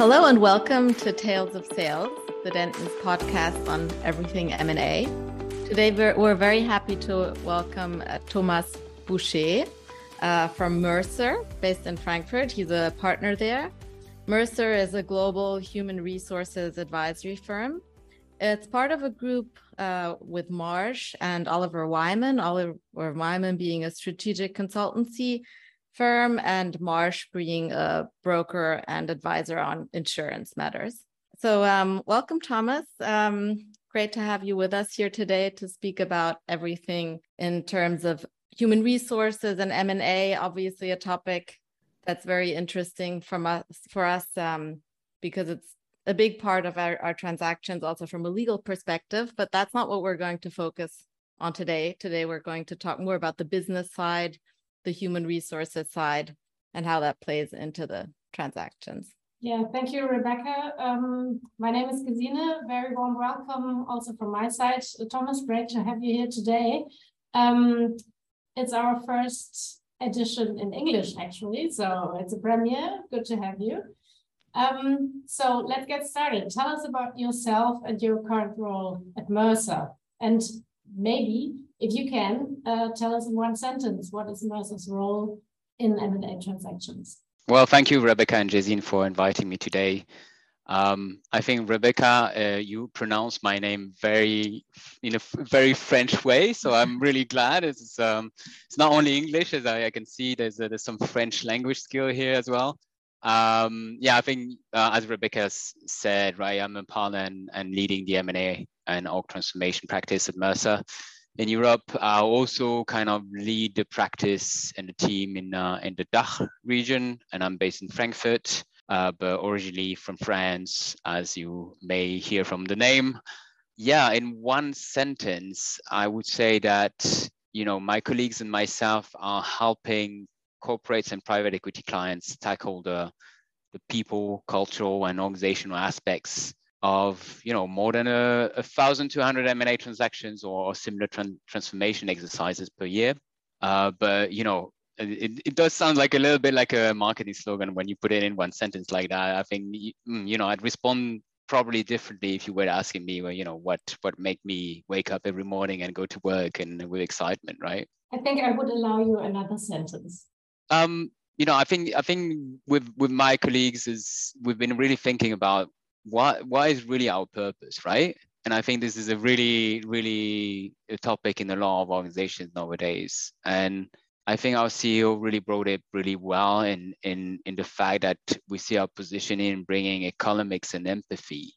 Hello and welcome to Tales of Sales, the Dentons podcast on everything M&A. Today we're, we're very happy to welcome uh, Thomas Bouchez uh, from Mercer, based in Frankfurt. He's a partner there. Mercer is a global human resources advisory firm. It's part of a group uh, with Marsh and Oliver Wyman, Oliver Wyman being a strategic consultancy firm and Marsh being a broker and advisor on insurance matters. So, um, welcome, Thomas. Um, great to have you with us here today to speak about everything in terms of human resources and M&A, obviously a topic that's very interesting from us, for us um, because it's a big part of our, our transactions also from a legal perspective, but that's not what we're going to focus on today. Today, we're going to talk more about the business side, the human resources side and how that plays into the transactions. Yeah, thank you, Rebekka. Um, my name is Gesine. Very warm welcome also from my side. Thomas, great to have you here today. Um, it's our first edition in English, actually, so it's a premiere. Good to have you. Um, so let's get started. Tell us about yourself and your current role at Mercer. And maybe if you can, uh, tell us in one sentence, what is Mercer's role in M&A transactions? Well, thank you, Rebekka and Gesine, for inviting me today. Um, I think Rebekka, uh, you pronounce my name very in a very French way, so I'm really glad. It's um, it's not only English, as I, I can see. There's uh, there's some French language skill here as well. Um, yeah, I think uh, as Rebekka said, right, I'm a partner and, and leading the M&A and org transformation practice at Mercer in Europe. I also kind of lead the practice and the team in uh, in the DACH region, and I'm based in Frankfurt, uh, but originally from France, as you may hear from the name. Yeah, in one sentence, I would say that you know my colleagues and myself are helping corporates and private equity clients tackle the the people, cultural, and organizational aspects of you know more than a, a thousand two hundred M&A transactions or, similar tran- transformation exercises per year. Uh, but you know it, it does sound like a little bit like a marketing slogan when you put it in one sentence like that. I think mm, you know I'd respond probably differently if you were asking me well, you know what what make me wake up every morning and go to work and with excitement right i think i would allow you another sentence um you know i think i think with with my colleagues is we've been really thinking about what what is really our purpose, right? And I think this is a really, really a topic in a lot of organizations nowadays. And I think our CEO really brought it really well in in in the fact that we see our position in bringing economics and empathy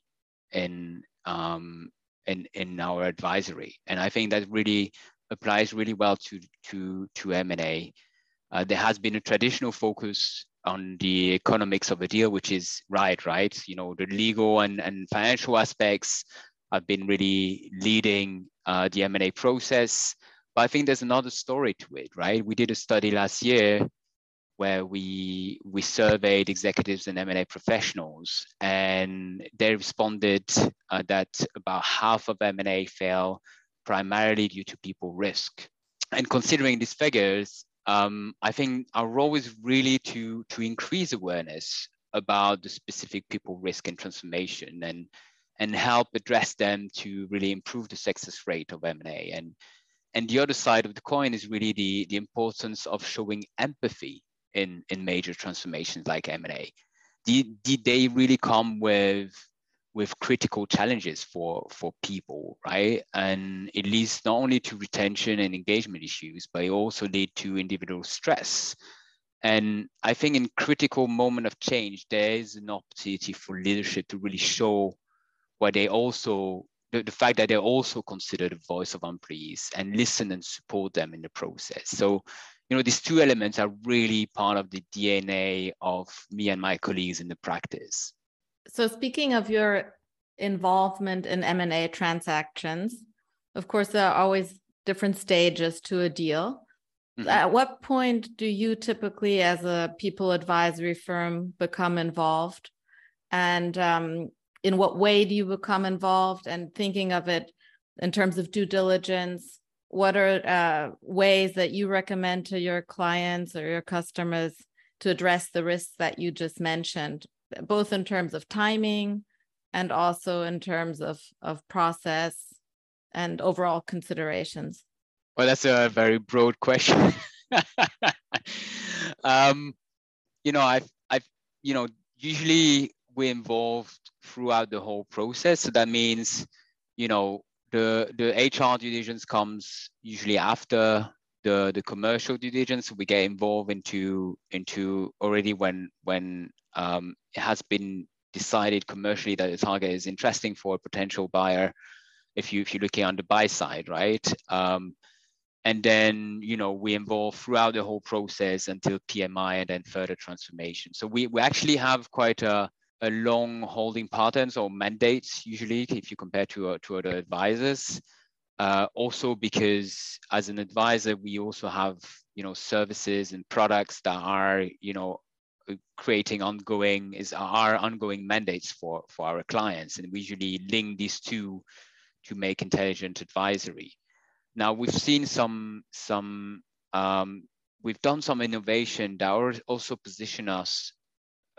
in um in in our advisory. And I think that really applies really well to to to M&A. Uh, there has been a traditional focus on the economics of the deal, which is right, right? You know, the legal and, and financial aspects have been really leading uh, the M&A process. But I think there's another story to it, right? We did a study last year where we we surveyed executives and M&A professionals, and they responded uh, that about half of M&A fail primarily due to people risk. And considering these figures, um, I think our role is really to to increase awareness about the specific people risk and transformation and and help address them to really improve the success rate of M&A. And and the other side of the coin is really the the importance of showing empathy in in major transformations like M&A. Did, did they really come with with critical challenges for for people right? And it leads not only to retention and engagement issues but it also lead to individual stress. And i think in critical moment of change there is an opportunity for leadership to really show what they also the, the fact that they also consider the voice of employees and listen and support them in the process. So you know these two elements are really part of the dna of me and my colleagues in the practice so speaking of your involvement in M&A transactions, of course there are always different stages to a deal. Mm-hmm. At what point do you typically as a people advisory firm become involved? And um, in what way do you become involved and thinking of it in terms of due diligence? What are uh, ways that you recommend to your clients or your customers to address the risks that you just mentioned? Both in terms of timing and also in terms of of process and overall considerations? Well, that's a very broad question. um, you know, I've, I've, you know, usually we're involved throughout the whole process. So that means, you know, the the HR due diligence comes usually after the the commercial due diligence. We get involved into into already when when um, it has been decided commercially that the target is interesting for a potential buyer. If you if you're looking on the buy side, right? Um, and then you know we involve throughout the whole process until PMI and then further transformation. So we we actually have quite a a long holding patterns or mandates usually if you compare to uh, to other advisors. Uh, also because as an advisor we also have you know services and products that are you know creating ongoing is our ongoing mandates for for our clients. And we usually link these two to make intelligent advisory. Now we've seen some some um, we've done some innovation that also position us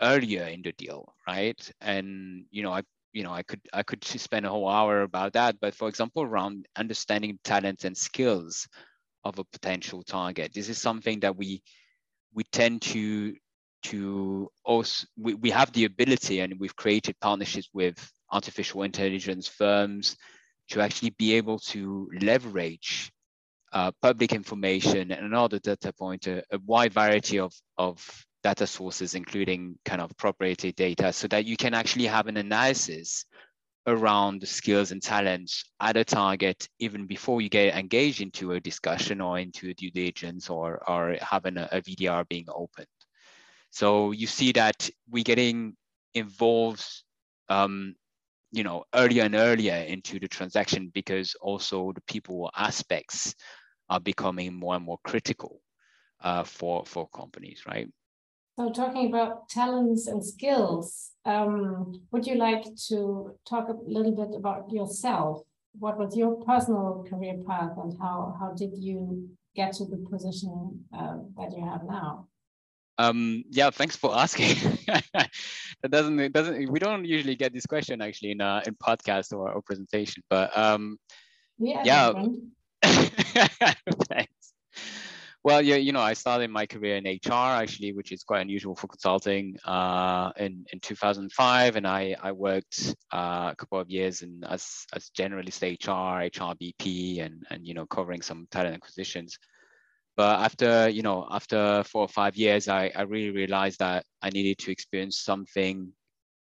earlier in the deal right? And you know i you know i could i could spend a whole hour about that. But for example around understanding talents and skills of a potential target. This is something that we we tend to to also we, we have the ability and we've created partnerships with artificial intelligence firms to actually be able to leverage uh, public information and another data point, a, a, wide variety of, of data sources, including kind of proprietary data, so that you can actually have an analysis around the skills and talents at a target even before you get engaged into a discussion or into a due diligence or, or having a, a VDR being opened. So you see that we're getting involved, um, you know, earlier and earlier into the transaction because also the people aspects are becoming more and more critical uh, for for companies, right? So talking about talents and skills, um, would you like to talk a little bit about yourself? What was your personal career path, and how how did you get to the position uh, that you have now? Um, yeah, thanks for asking. that doesn't it doesn't we don't usually get this question actually in uh, in podcast or, or presentation, but um, yeah, yeah. thanks. Well, yeah, you know, I started my career in HR actually, which is quite unusual for consulting. Uh, in in 2005, and I I worked uh, a couple of years in as as generalist HR, HR BP, and and you know covering some talent acquisitions but after you know after four or five years i, I really realized that i needed to experience something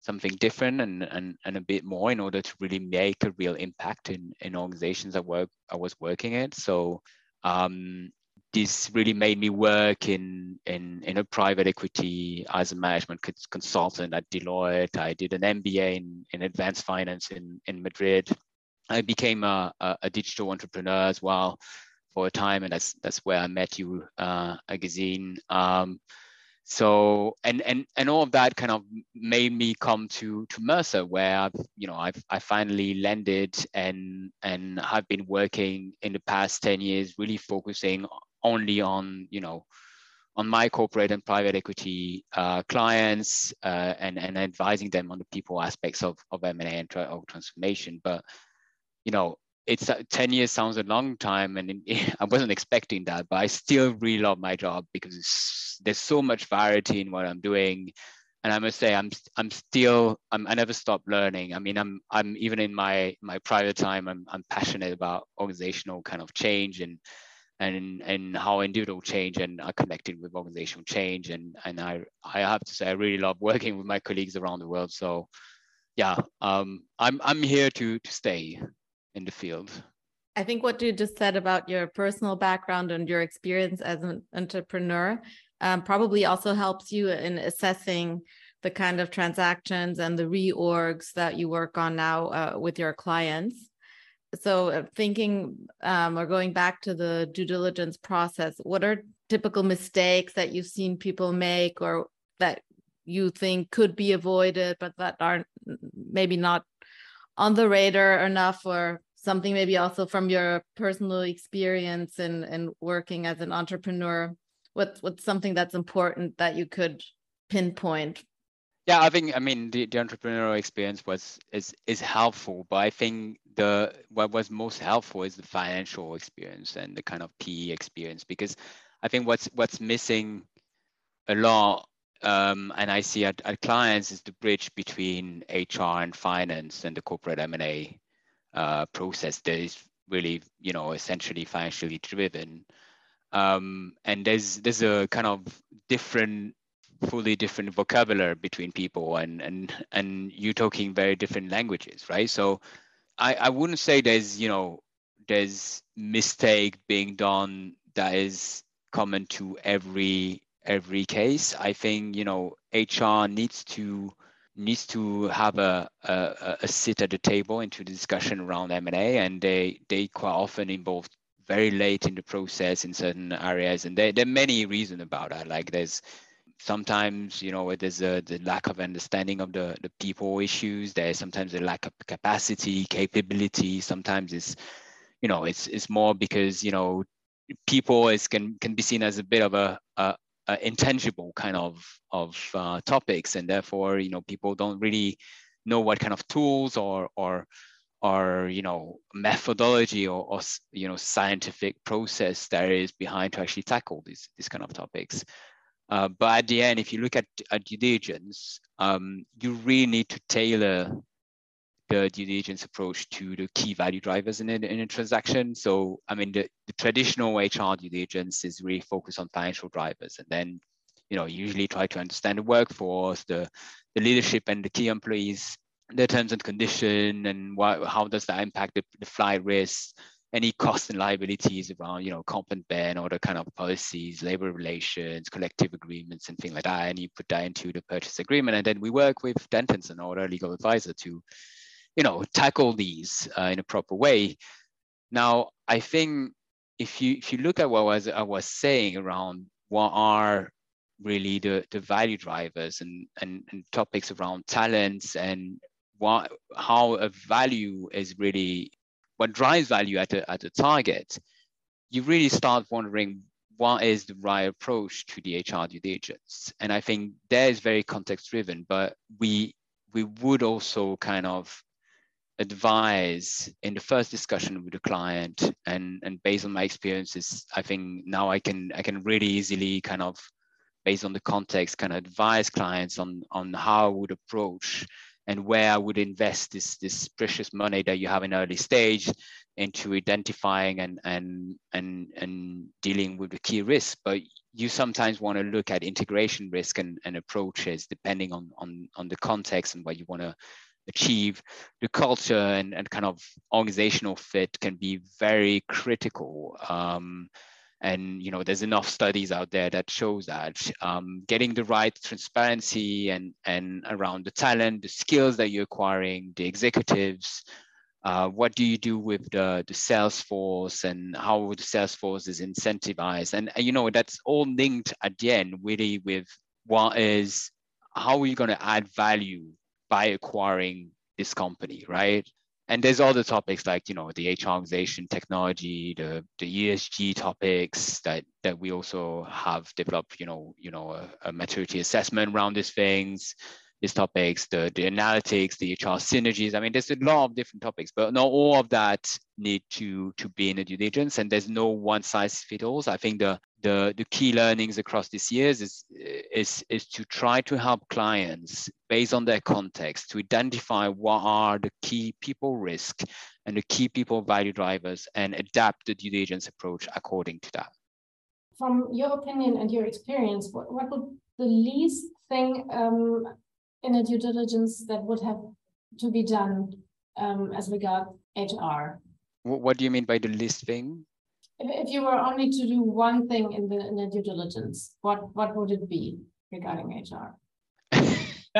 something different and, and, and a bit more in order to really make a real impact in, in organizations I work I was working at. So um, this really made me work in, in, in a private equity as a management consultant at Deloitte. I did an MBA in, in advanced finance in, in Madrid. I became a, a digital entrepreneur as well for a time, and that's that's where I met you, uh, Gesine. Um, so and and and all of that kind of made me come to to Mercer, where I've you know I've I finally landed and and have been working in the past ten years, really focusing only on you know on my corporate and private equity uh, clients uh, and and advising them on the people aspects of of M&A and tra- transformation. But you know, it's uh, 10 years sounds a long time and i wasn't expecting that but i still really love my job because there's so much variety in what i'm doing. And i must say i'm i'm still I'm, i never stop learning. I mean i'm i'm even in my my private time i'm, I'm passionate about organizational kind of change and and and how individual change and are connected with organizational change. And and i i have to say i really love working with my colleagues around the world. So yeah um i'm i'm here to to stay in the field. I think what you just said about your personal background and your experience as an entrepreneur um, probably also helps you in assessing the kind of transactions and the reorgs that you work on now uh, with your clients. So, uh, thinking um, or going back to the due diligence process, what are typical mistakes that you've seen people make or that you think could be avoided, but that aren't maybe not on the radar enough or something maybe also from your personal experience and and working as an entrepreneur? What what's something that's important that you could pinpoint? Yeah, I think I mean the, the entrepreneurial experience was is is helpful, but I think the what was most helpful is the financial experience and the kind of PE experience because I think what's what's missing a lot um, and I see at, at clients is the bridge between HR and finance and the corporate M&A uh, process that is really, you know, essentially financially driven. Um, and there's there's a kind of different, fully different vocabulary between people, and and and you talking very different languages, right? So, I I wouldn't say there's you know there's mistake being done that is common to every every case. I think you know HR needs to needs to have a, a, a sit at the table into the discussion around M&A, and they they quite often involve very late in the process in certain areas, and there, there are many reasons about that. Like there's sometimes you know there's a the lack of understanding of the the people issues. There's sometimes a lack of capacity, capability. Sometimes it's you know it's it's more because you know people is can can be seen as a bit of a, a, uh, intangible kind of of uh, topics, and therefore you know people don't really know what kind of tools or or or you know methodology or, or you know scientific process there is behind to actually tackle these these kind of topics. Uh, but at the end, if you look at, at due diligence, um, you really need to tailor the due diligence approach to the key value drivers in a, in a transaction. So, I mean, the, the traditional HR due diligence is really focused on financial drivers, and then, you know, usually try to understand the workforce, the the leadership, and the key employees, their terms and condition, and what, how does that impact the, the flight risks, any costs and liabilities around, you know, comp and ben, or the kind of policies, labor relations, collective agreements, and things like that. And you put that into the purchase agreement, and then we work with Dentons or our legal advisor to you know, tackle these uh, in a proper way. Now, I think if you if you look at what was I was saying around what are really the, the value drivers and, and, and topics around talents and what how a value is really what drives value at a, at a target, you really start wondering what is the right approach to the HR due diligence. And I think that is very context driven, but we we would also kind of advise in the first discussion with the client and and based on my experiences i think now i can i can really easily kind of based on the context kind of advise clients on on how i would approach and where i would invest this this precious money that you have in early stage into identifying and and and and dealing with the key risks but you sometimes want to look at integration risk and, and approaches depending on on on the context and what you want to achieve, the culture and, and kind of organizational fit can be very critical. Um, and you know, there's enough studies out there that shows that um, getting the right transparency and and around the talent, the skills that you're acquiring, the executives. Uh, what do you do with the, the sales force and how the sales force is incentivized and, and you know that's all linked at the end really with what is how are you going to add value by acquiring this company, right? And there's other topics like you know the HR organization technology, the the ESG topics that that we also have developed. You know, you know a, a maturity assessment around these things, these topics, the the analytics, the HR synergies. I mean, there's a lot of different topics, but not all of that need to to be in a due diligence. And there's no one size fits all. I think the the, the key learnings across these years is, is, is to try to help clients based on their context to identify what are the key people risk and the key people value drivers and adapt the due diligence approach according to that. From your opinion and your experience, what, what would the least thing um, in a due diligence that would have to be done um, as regard HR? What do you mean by the least thing? If, if you were only to do one thing in the in the due diligence, what what would it be regarding HR?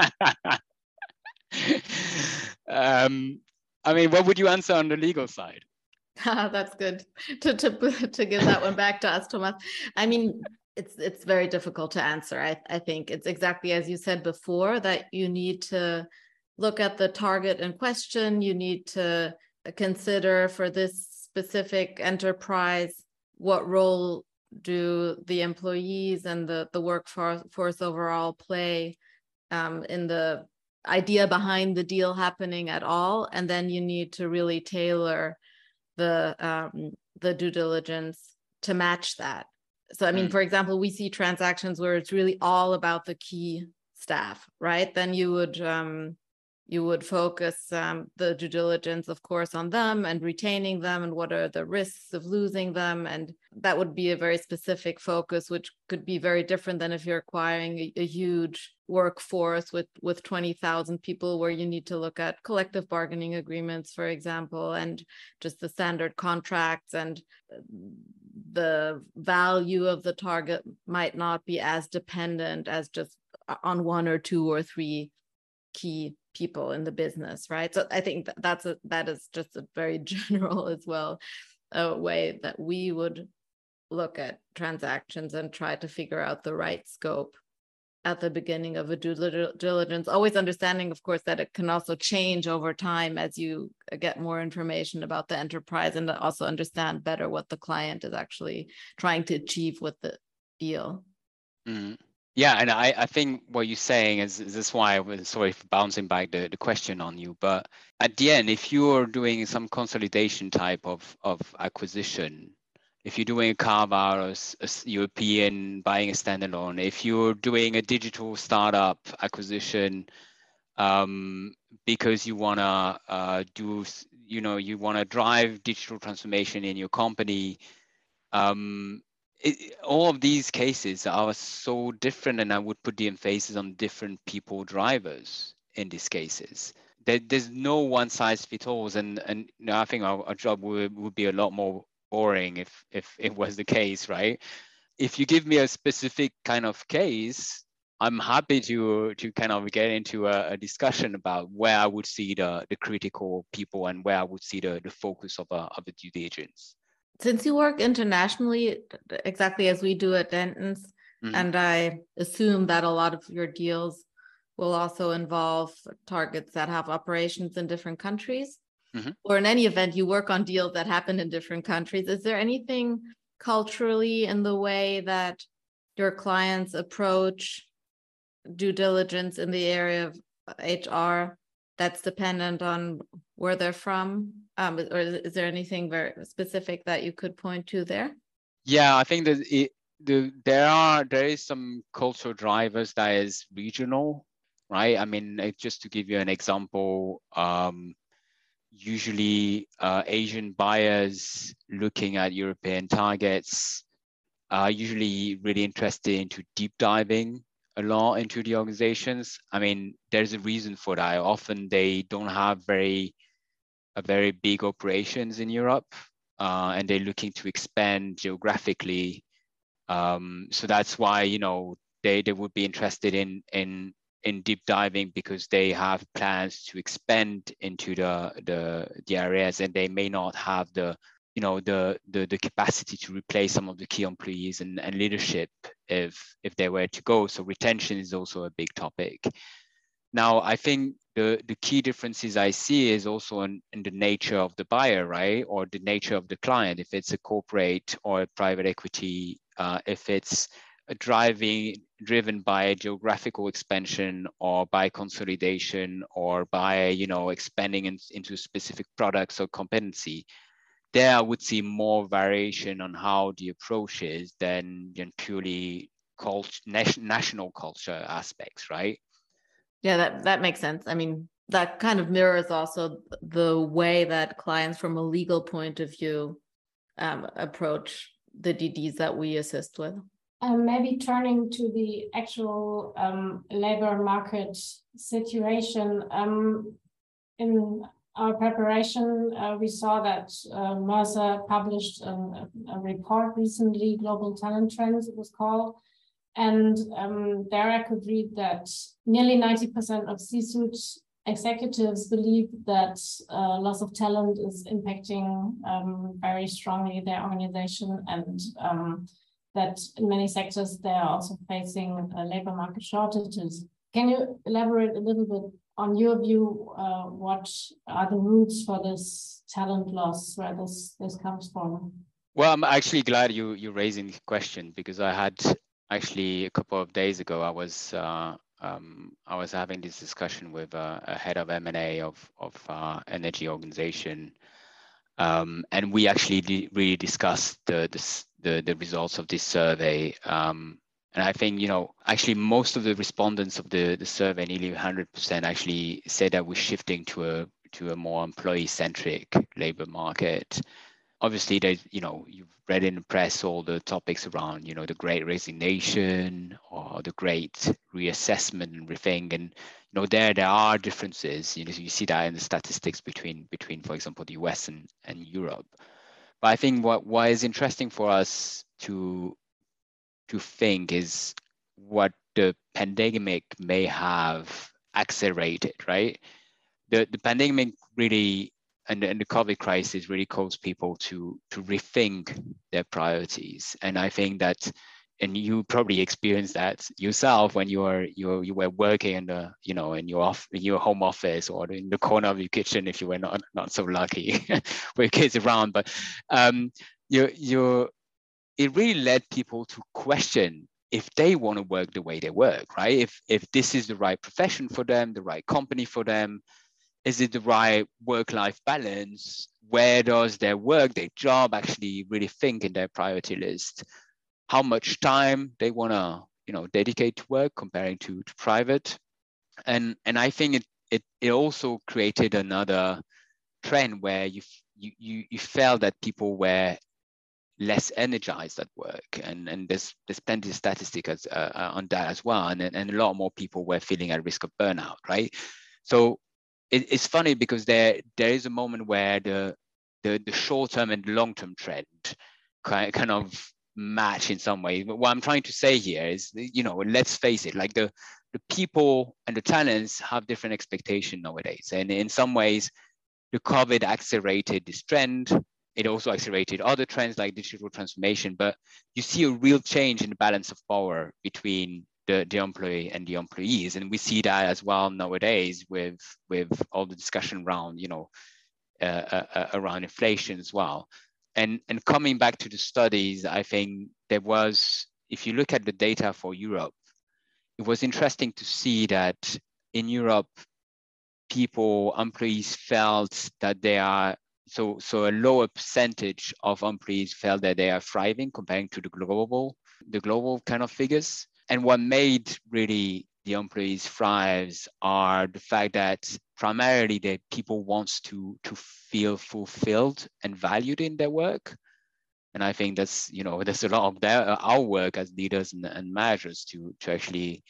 um, I mean, what would you answer on the legal side? That's good to, to to give that one back to us, Thomas. I mean, it's it's very difficult to answer. I I think it's exactly as you said before that you need to look at the target in question. You need to consider for this specific enterprise, what role do the employees and the, the workforce overall play um, in the idea behind the deal happening at all, and then you need to really tailor the um, the due diligence to match that. So, I mean, mm. for example, we see transactions where it's really all about the key staff, right? Then you would um, you would focus um, the due diligence, of course, on them and retaining them and what are the risks of losing them. And that would be a very specific focus, which could be very different than if you're acquiring a, a huge workforce with, with 20,000 people, where you need to look at collective bargaining agreements, for example, and just the standard contracts and the value of the target might not be as dependent as just on one or two or three key people in the business right so i think that that's a that is just a very general as well a way that we would look at transactions and try to figure out the right scope at the beginning of a due diligence always understanding of course that it can also change over time as you get more information about the enterprise and also understand better what the client is actually trying to achieve with the deal mm. Yeah, and I, I think what you're saying is, is this why I was sorry for bouncing back the, the question on you. But at the end, if you're doing some consolidation type of, of acquisition, if you're doing a carve out or a European buying a standalone, if you're doing a digital startup acquisition um, because you want to uh, do, you know, you want to drive digital transformation in your company, um, it, all of these cases are so different, and I would put the emphasis on different people drivers in these cases. There, there's no one size fits all, and and you know, I think our, our job would, would be a lot more boring if if it was the case, right? If you give me a specific kind of case, I'm happy to to kind of get into a, a, discussion about where I would see the, the critical people and where I would see the, the focus of a of a due diligence since you work internationally exactly as we do at Dentons, mm-hmm. and I assume that a lot of your deals will also involve targets that have operations in different countries. Mm-hmm. Or in any event, you work on deals that happen in different countries. Is there anything culturally in the way that your clients approach due diligence in the area of HR that's dependent on where they're from? Um, or is there anything very specific that you could point to there? Yeah, I think that it, the, there are there is some cultural drivers that is regional, right? I mean, just to give you an example, um, usually uh, Asian buyers looking at European targets are usually really interested into deep diving a lot into the organizations. I mean, there's a reason for that. Often they don't have very very big operations in Europe, uh, and they're looking to expand geographically. Um, so that's why you know they they would be interested in in in deep diving because they have plans to expand into the the, the areas, and they may not have the you know the, the the capacity to replace some of the key employees and, and leadership if if they were to go so retention is also a big topic now i think the the key differences i see is also in, in the nature of the buyer right or the nature of the client if it's a corporate or a private equity uh, if it's driving driven by geographical expansion or by consolidation or by you know expanding in, into specific products or competency there I would see more variation on how the approach is than, than purely cult, national culture aspects, right? Yeah, that, that makes sense. I mean, that kind of mirrors also the way that clients from a legal point of view um, approach the DDs that we assist with. Um, maybe turning to the actual um, labor market situation. Um, in our preparation, uh, we saw that uh, Mercer published a, a, report recently, Global Talent Trends, it was called. And um, there I could read that nearly 90% of C suite executives believe that uh, loss of talent is impacting um, very strongly their organization and um, that in many sectors they are also facing uh, labor market shortages. Can you elaborate a little bit on your view, uh, what are the roots for this talent loss, where this this comes from? Well, I'm actually glad you you raising the question because I had actually a couple of days ago I was uh, um, I was having this discussion with a, a head of M&A of, of uh, energy organization. Um, and we actually really discussed the, the, the, results of this survey. Um, and I think, you know, actually most of the respondents of the, the survey, nearly 100% actually said that we're shifting to a, to a more employee-centric labor market obviously there's you know you've read in the press all the topics around you know the great resignation or the great reassessment and rethink and you know there there are differences. You know you see that in the statistics between between for example the us and, and europe. But i think what what is interesting for us to to think is what the pandemic may have accelerated right? The the pandemic really and, and the COVID crisis really caused people to to rethink their priorities. And I think that, and you probably experienced that yourself when you were you you were working in the you know in your off in your home office or in the corner of your kitchen if you were not not so lucky with kids around. But um, you you it really led people to question if they want to work the way they work, right? If if this is the right profession for them, the right company for them, is it the right work-life balance? Where does their work, their job actually really think in their priority list? How much time they want to, you know, dedicate to work comparing to, to private? And and I think it it it also created another trend where you you you, felt that people were less energized at work and and there's there's plenty of statistics uh, uh, on that as well and, and a lot more people were feeling at risk of burnout right so it, it's funny because there there is a moment where the the, the short term and long term trend kind kind of match in some way. But what I'm trying to say here is, you know, let's face it, like the the people and the talents have different expectation nowadays, and in some ways, the COVID accelerated this trend. It also accelerated other trends like digital transformation, but you see a real change in the balance of power between the, the employee and the employees. And we see that as well nowadays with, with all the discussion around, you know, uh, uh, uh, around inflation as well. And, and coming back to the studies, I think there was, if you look at the data for Europe, it was interesting to see that in Europe, people, employees felt that they are so so a lower percentage of employees felt that they are thriving comparing to the global the global kind of figures and what made really the employees thrives are the fact that primarily the people wants to to feel fulfilled and valued in their work. And i think that's you know there's a lot of their, our work as leaders and, and managers to to actually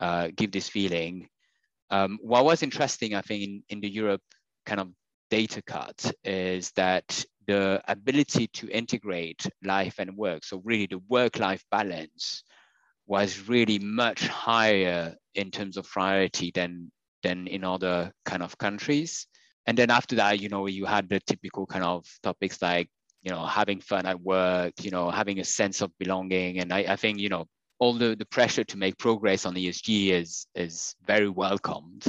uh, give this feeling. Um, what was interesting i think in, in the europe kind of data cut is that the ability to integrate life and work so really the work life balance was really much higher in terms of priority than than in other kind of countries. And then after that, you know, you had the typical kind of topics like, you know, having fun at work, you know, having a sense of belonging. And I, I think, you know, all the, the pressure to make progress on ESG is is very welcomed.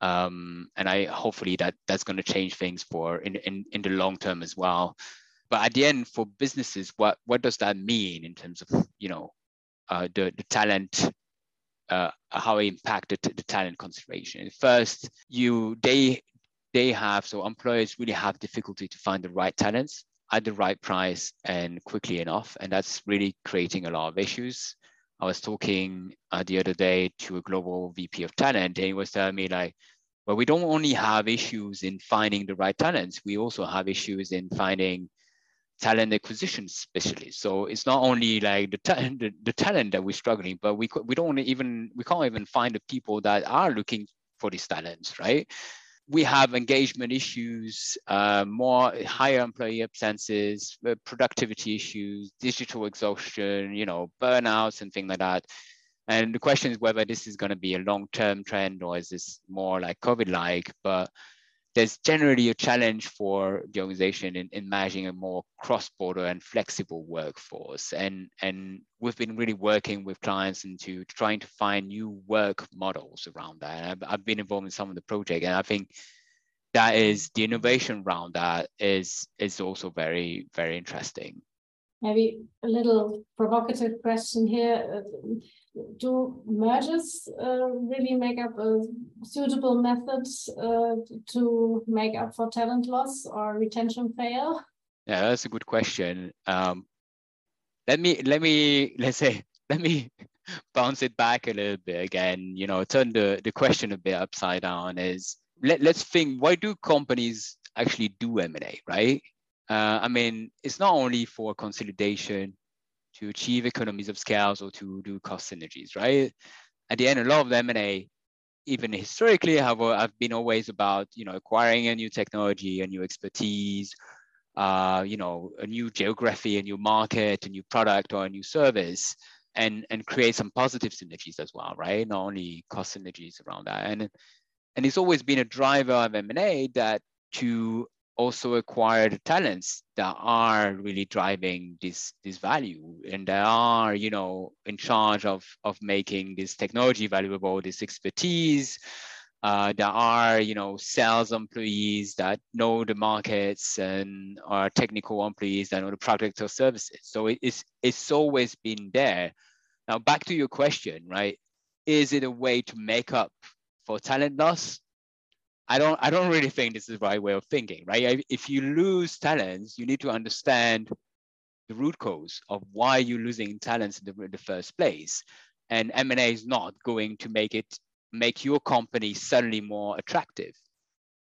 Um, and I hopefully that that's going to change things for in, in in the long term as well. But at the end, for businesses, what what does that mean in terms of you know the, the talent uh, how it impacted the talent consideration. First, you they they have so employers really have difficulty to find the right talents at the right price and quickly enough, and that's really creating a lot of issues. I was talking uh, the other day to a global VP of talent, and he was telling me like, well, we don't only have issues in finding the right talents, we also have issues in finding talent acquisition specialist. So it's not only like the, ta- the, the talent that we're struggling, but we we don't even we can't even find the people that are looking for these talents, right? We have engagement issues, uh, more higher employee absences, uh, productivity issues, digital exhaustion, you know, burnouts and things like that. And the question is whether this is going to be a long-term trend or is this more like COVID-like? But there's generally a challenge for the organization in, in managing a more cross-border and flexible workforce. And, and we've been really working with clients into trying to find new work models around that. I've, I've been involved in some of the project, and I think that is the innovation around that is is also very very interesting. Maybe a little provocative question here. Do mergers uh, really make up a suitable method uh, to make up for talent loss or retention fail? Yeah, that's a good question. Um, let me let me let's say let me bounce it back a little bit again. You know, turn the the question a bit upside down. Is let let's think why do companies actually do M and A, right? Uh, I mean, it's not only for consolidation to achieve economies of scales or to do cost synergies, right? At the end, a lot of M&A, even historically, have, have been always about, you know, acquiring a new technology, a new expertise, uh, you know, a new geography, a new market, a new product, or a new service, and and create some positive synergies as well, right? Not only cost synergies around that, and and it's always been a driver of M&A that to also acquire the talents that are really driving this this value and that are you know in charge of of making this technology valuable this expertise uh, that are you know sales employees that know the markets and are technical employees that know the product or services. So it's it's always been there. Now back to your question right? Is it a way to make up for talent loss I don't I don't really think this is the right way of thinking, right? If you lose talents, you need to understand the root cause of why you're losing talents in the, the first place. And M&A is not going to make it make your company suddenly more attractive.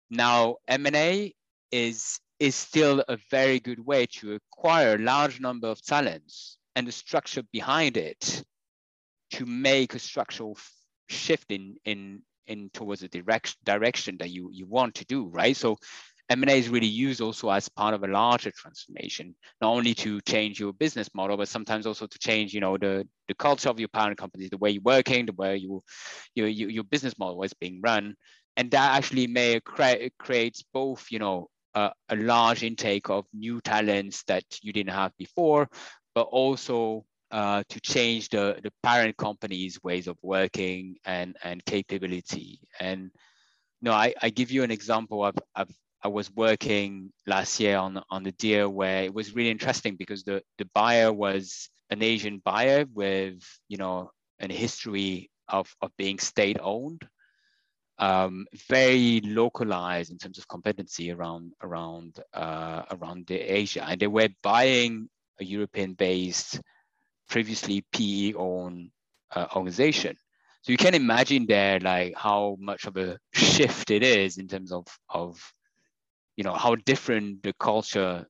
Now, M&A is is still a very good way to acquire a large number of talents and the structure behind it to make a structural shift in in in towards the direction direction that you you want to do, right? So M&A is really used also as part of a larger transformation, not only to change your business model, but sometimes also to change, you know, the, the culture of your parent company, the way you're working, the way you, your, your business model is being run. And that actually may create creates both, you know, a large intake of new talents that you didn't have before, but also uh, to change the, the parent company's ways of working and, and capability. And you know, I, I give you an example of, of I was working last year on, on the deal where it was really interesting because the, the buyer was an Asian buyer with, you know, a history of, of being state owned, um, very localized in terms of competency around around uh, around the Asia, and they were buying a European based previously PE owned uh, organization. So you can imagine there like how much of a shift it is in terms of of you know how different the culture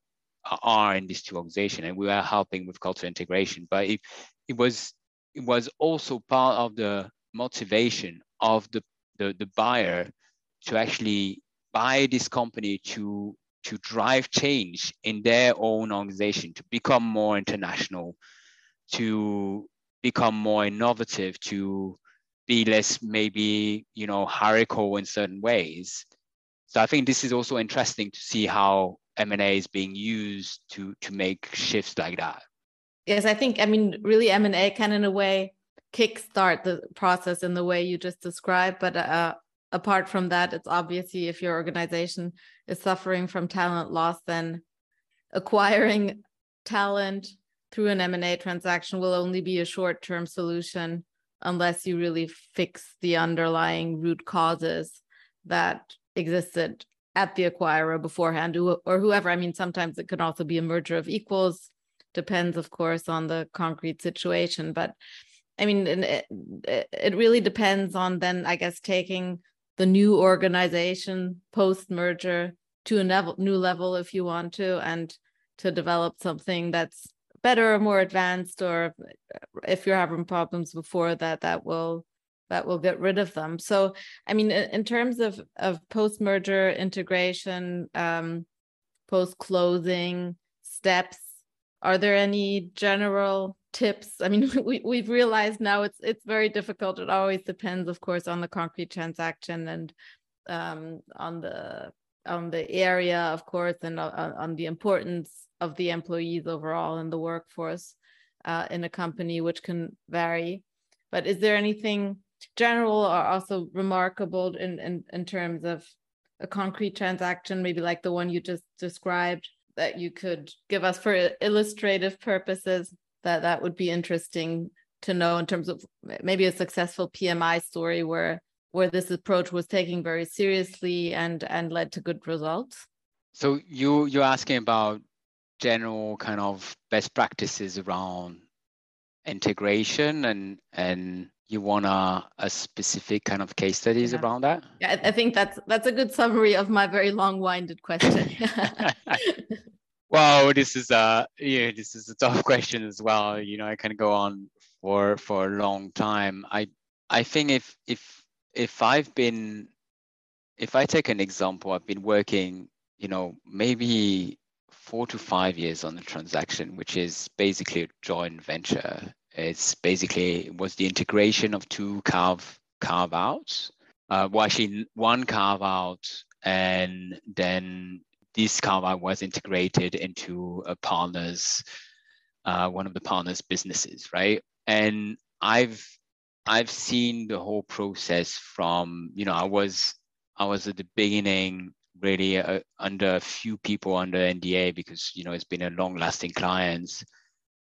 are in these two organizations, and we were helping with culture integration. But it it was it was also part of the motivation of the the, the buyer to actually buy this company to to drive change in their own organization to become more international to become more innovative, to be less maybe you know hierarchical in certain ways. So I think this is also interesting to see how M&A is being used to to make shifts like that. Yes, I think I mean really M&A can in a way kickstart the process in the way you just described, but uh, apart from that, it's obviously if your organization is suffering from talent loss, then acquiring talent through an M&A transaction will only be a short-term solution unless you really fix the underlying root causes that existed at the acquirer beforehand or whoever. I mean, sometimes it can also be a merger of equals, depends, of course, on the concrete situation. But I mean, it, it really depends on then, I guess, taking the new organization post merger to a new level if you want to, and to develop something that's better or more advanced or if you're having problems before that that will that will get rid of them. So i mean in terms of of post merger integration um post closing steps are there any general tips? I mean we, we've realized now it's it's very difficult. It always depends of course on the concrete transaction and um on the on the area of course and on, on the importance of the employees overall in the workforce uh, in a company, which can vary. But is there anything general or also remarkable in, in, in terms of a concrete transaction, maybe like the one you just described, that you could give us for illustrative purposes that that would be interesting to know in terms of maybe a successful PMI story where where this approach was taken very seriously and and led to good results? So you you're asking about general kind of best practices around integration and and you want a, a specific kind of case studies yeah. around that? Yeah i think that's that's a good summary of my very long-winded question. Well this is a yeah this is a tough question as well. You know i can go on for for a long time. I i think if if if i've been if i take an example i've been working you know maybe four to five years on the transaction, which is basically a joint venture. It's basically it was the integration of two carve carve outs. Uh, well, actually one carve out, and then this carve out was integrated into a partner's uh, one of the partners' businesses, right? And I've I've seen the whole process from you know I was I was at the beginning really uh, under a few people under NDA because you know it's been a long-lasting clients,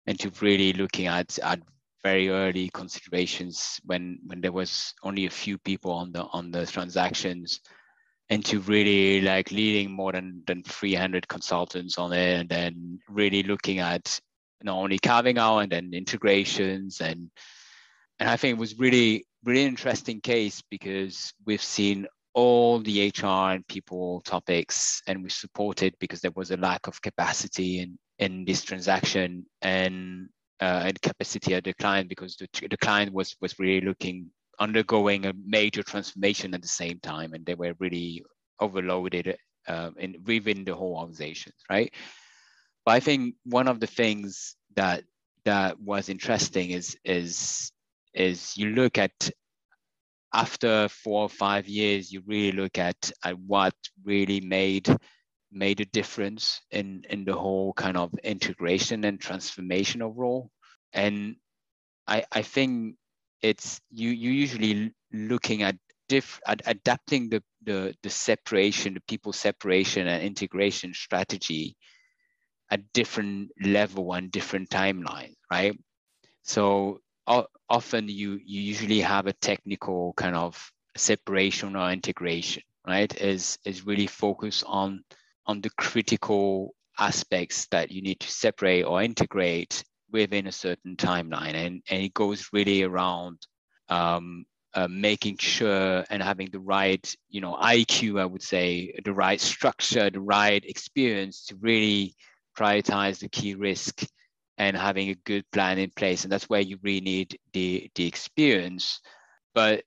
and to really looking at at very early considerations when when there was only a few people on the on the transactions, and to really like leading more than than 300 consultants on it, and then really looking at not only carving out and then integrations and and I think it was really really interesting case because we've seen all the HR and people topics, and we supported because there was a lack of capacity in, in this transaction and uh, and capacity at the client because the, the client was was really looking undergoing a major transformation at the same time, and they were really overloaded uh, in within the whole organization, right? But I think one of the things that that was interesting is is is you look at after four or five years, you really look at, at what really made made a difference in in the whole kind of integration and transformation overall. And I I think it's you you usually looking at diff at adapting the the the separation, the people separation and integration strategy at different level and different timeline, right? So often you, you usually have a technical kind of separation or integration, right? Is is really focused on on the critical aspects that you need to separate or integrate within a certain timeline, and and it goes really around um, uh, making sure and having the right, you know, IQ, I would say, the right structure, the right experience to really prioritize the key risk and having a good plan in place. And that's where you really need the, the experience. But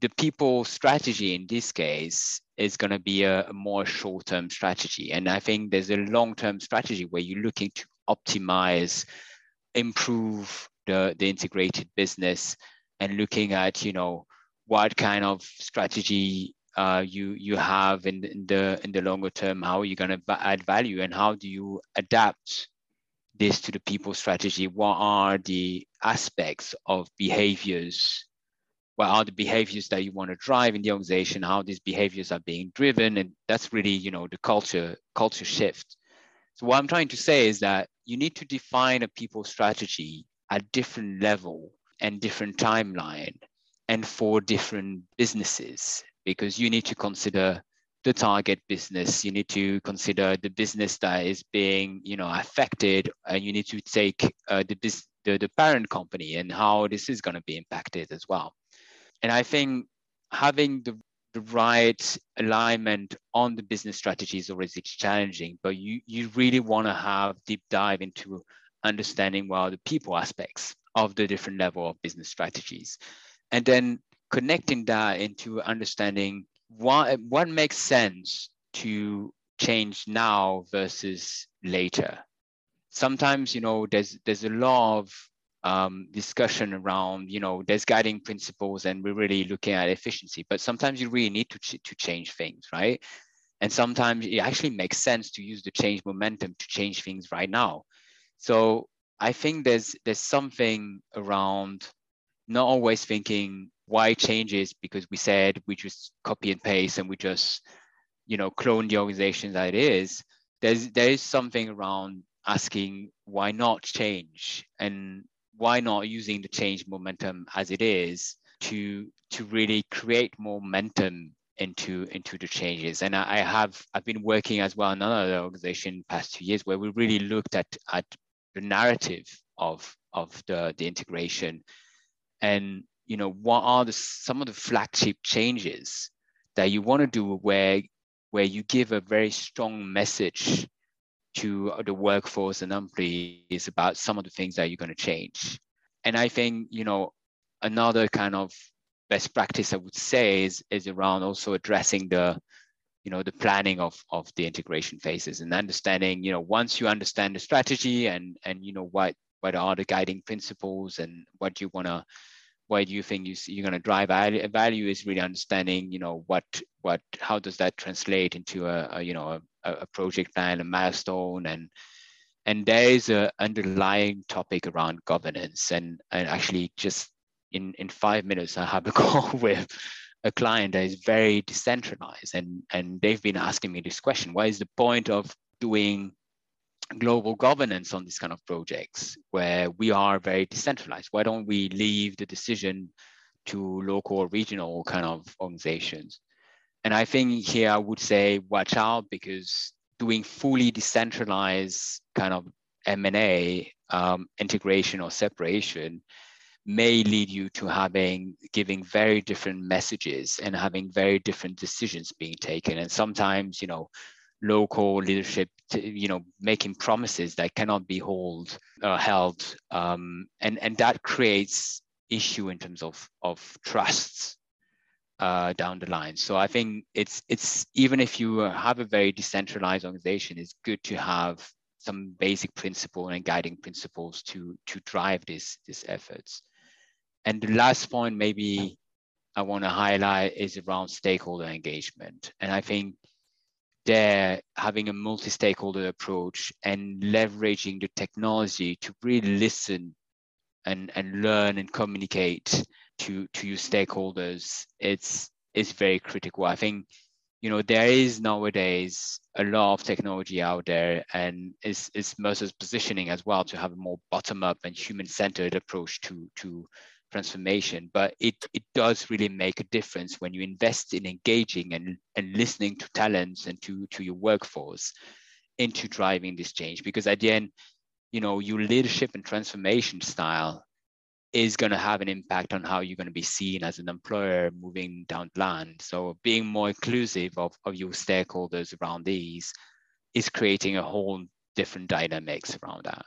the people strategy in this case is going to be a, a more short-term strategy. And I think there's a long-term strategy where you're looking to optimize, improve the, the integrated business and looking at, you know, what kind of strategy uh, you you have in, in the in the longer term, how are you going to add value and how do you adapt this to the people strategy? What are the aspects of behaviors? What are the behaviors that you want to drive in the organization? How these behaviors are being driven, and that's really you know the culture culture shift. So what I'm trying to say is that you need to define a people strategy at different level and different timeline and for different businesses because you need to consider the target business you need to consider the business that is being you know affected and you need to take uh, the, the the parent company and how this is going to be impacted as well. And i think having the the right alignment on the business strategy is always challenging but you you really want to have deep dive into understanding well the people aspects of the different level of business strategies. And then connecting that into understanding what what makes sense to change now versus later? Sometimes you know there's there's a lot of um, discussion around you know there's guiding principles and we're really looking at efficiency but sometimes you really need to, ch- to change things right? And sometimes it actually makes sense to use the change momentum to change things right now. So i think there's there's something around not always thinking why changes because we said we just copy and paste and we just you know clone the organization that it is. There's there is something around asking why not change and why not using the change momentum as it is to to really create momentum into into the changes. And I, I have i've been working as well in another organization past two years where we really looked at at the narrative of of the the integration. And you know what are the some of the flagship changes that you want to do where where you give a very strong message to the workforce and employees about some of the things that you're going to change. And I think, you know, another kind of best practice I would say is, is around also addressing the, you know, the planning of, of the integration phases and understanding, you know, once you understand the strategy and, and, you know, what, what are the guiding principles and what you want to why do you think you see, you're going to drive value? value is really understanding you know what what how does that translate into a, a you know a, a, project plan a milestone and and there is a underlying topic around governance and and actually just in in five minutes i have a call with a client that is very decentralized and and they've been asking me this question what is the point of doing global governance on these kind of projects where we are very decentralized? Why don't we leave the decision to local or regional kind of organizations? And I think here I would say watch out because doing fully decentralized kind of M&A um, integration or separation may lead you to having giving very different messages and having very different decisions being taken and sometimes you know local leadership to, you know making promises that cannot be hold uh, held um, and and that creates issue in terms of of trusts uh, down the line. So i think it's it's even if you have a very decentralized organization it's good to have some basic principle and guiding principles to to drive this these efforts. And the last point maybe i want to highlight is around stakeholder engagement. And i think there having a multi-stakeholder approach and leveraging the technology to really listen and, and learn and communicate to, to your stakeholders, it's, it's very critical. I think, you know, there is nowadays a lot of technology out there and it's, it's Mercer's positioning as well to have a more bottom-up and human-centered approach to, to transformation, but it, it does really make a difference when you invest in engaging and, and listening to talents and to, to your workforce into driving this change. Because at the end, you know, your leadership and transformation style is going to have an impact on how you're going to be seen as an employer moving down the line. So being more inclusive of, of your stakeholders around these is creating a whole different dynamics around that.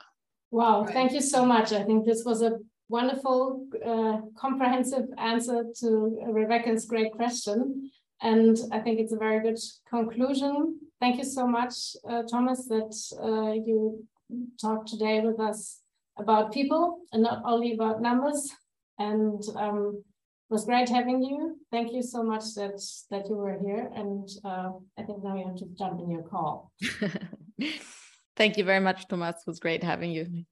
Wow, thank you so much. I think this was a wonderful, uh, comprehensive answer to Rebekka's great question. And I think it's a very good conclusion. Thank you so much, uh, Thomas, that uh, you talked today with us about people and not only about numbers. And um, it was great having you. Thank you so much that that you were here. And uh, I think now you have to jump in your call. Thank you very much, Thomas. It was great having you.